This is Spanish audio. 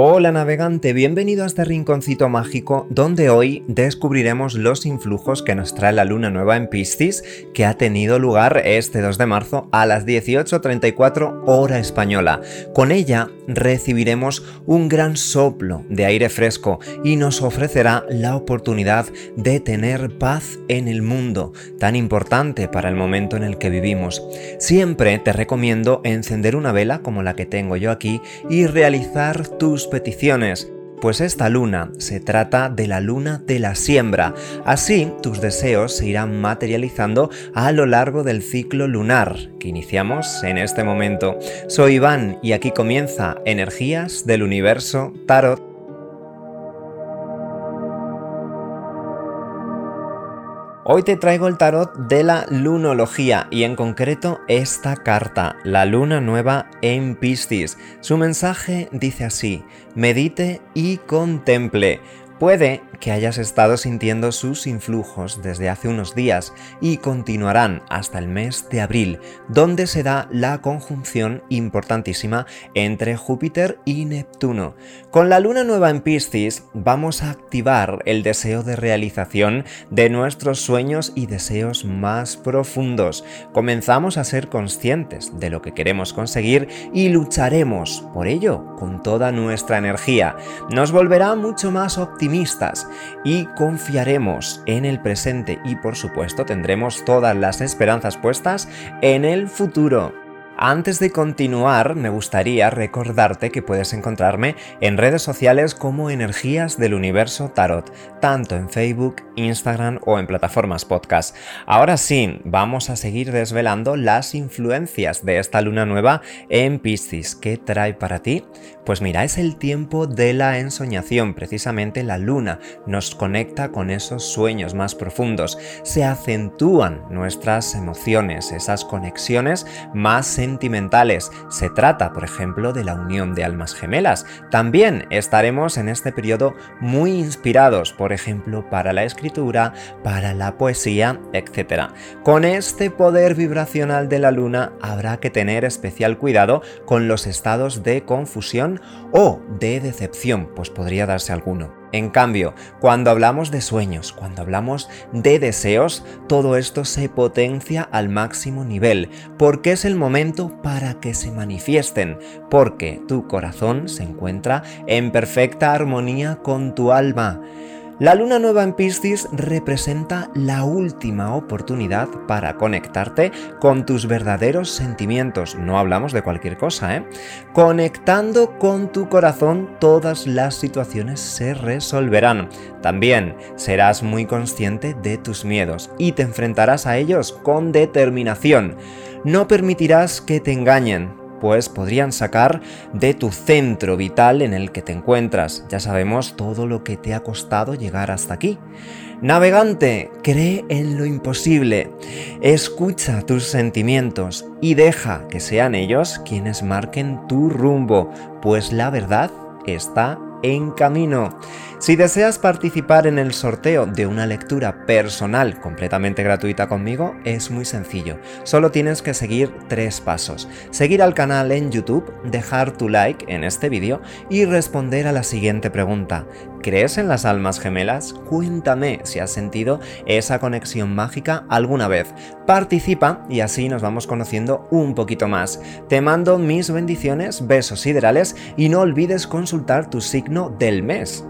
Hola navegante, bienvenido a este rinconcito mágico donde hoy descubriremos los influjos que nos trae la luna nueva en Piscis que ha tenido lugar este 2 de marzo a las 18.34 hora española. Con ella recibiremos un gran soplo de aire fresco y nos ofrecerá la oportunidad de tener paz en el mundo, tan importante para el momento en el que vivimos. Siempre te recomiendo encender una vela como la que tengo yo aquí y realizar tus peticiones, pues esta luna se trata de la luna de la siembra. Así, tus deseos se irán materializando a lo largo del ciclo lunar que iniciamos en este momento. Soy Iván y aquí comienza Energías del Universo Tarot. Hoy te traigo el tarot de la lunología y en concreto esta carta, la luna nueva en Piscis. Su mensaje dice así, medite y contemple. Puede que hayas estado sintiendo sus influjos desde hace unos días y continuarán hasta el mes de abril, donde se da la conjunción importantísima entre Júpiter y Neptuno. Con la luna nueva en Piscis vamos a activar el deseo de realización de nuestros sueños y deseos más profundos. Comenzamos a ser conscientes de lo que queremos conseguir y lucharemos por ello con toda nuestra energía. Nos volverá mucho más y confiaremos en el presente y por supuesto tendremos todas las esperanzas puestas en el futuro. Antes de continuar, me gustaría recordarte que puedes encontrarme en redes sociales como Energías del Universo Tarot, tanto en Facebook, Instagram o en plataformas podcast. Ahora sí, vamos a seguir desvelando las influencias de esta luna nueva en Piscis. ¿Qué trae para ti? Pues mira, es el tiempo de la ensoñación, precisamente la luna nos conecta con esos sueños más profundos, se acentúan nuestras emociones, esas conexiones más sentimentales. Se trata, por ejemplo, de la unión de almas gemelas. También estaremos en este periodo muy inspirados, por ejemplo, para la escritura, para la poesía, etc. Con este poder vibracional de la luna habrá que tener especial cuidado con los estados de confusión o de decepción, pues podría darse alguno. En cambio, cuando hablamos de sueños, cuando hablamos de deseos, todo esto se potencia al máximo nivel, porque es el momento para que se manifiesten, porque tu corazón se encuentra en perfecta armonía con tu alma. La luna nueva en Piscis representa la última oportunidad para conectarte con tus verdaderos sentimientos. No hablamos de cualquier cosa, ¿eh? Conectando con tu corazón todas las situaciones se resolverán. También serás muy consciente de tus miedos y te enfrentarás a ellos con determinación. No permitirás que te engañen, pues podrían sacar de tu centro vital en el que te encuentras. Ya sabemos todo lo que te ha costado llegar hasta aquí. Navegante, cree en lo imposible, escucha tus sentimientos y deja que sean ellos quienes marquen tu rumbo, pues la verdad está en camino. Si deseas participar en el sorteo de una lectura personal completamente gratuita conmigo, es muy sencillo. Solo tienes que seguir tres pasos. Seguir al canal en YouTube, dejar tu like en este vídeo y responder a la siguiente pregunta. ¿Crees en las almas gemelas? Cuéntame si has sentido esa conexión mágica alguna vez. Participa y así nos vamos conociendo un poquito más. Te mando mis bendiciones, besos siderales y no olvides consultar tu signo del mes.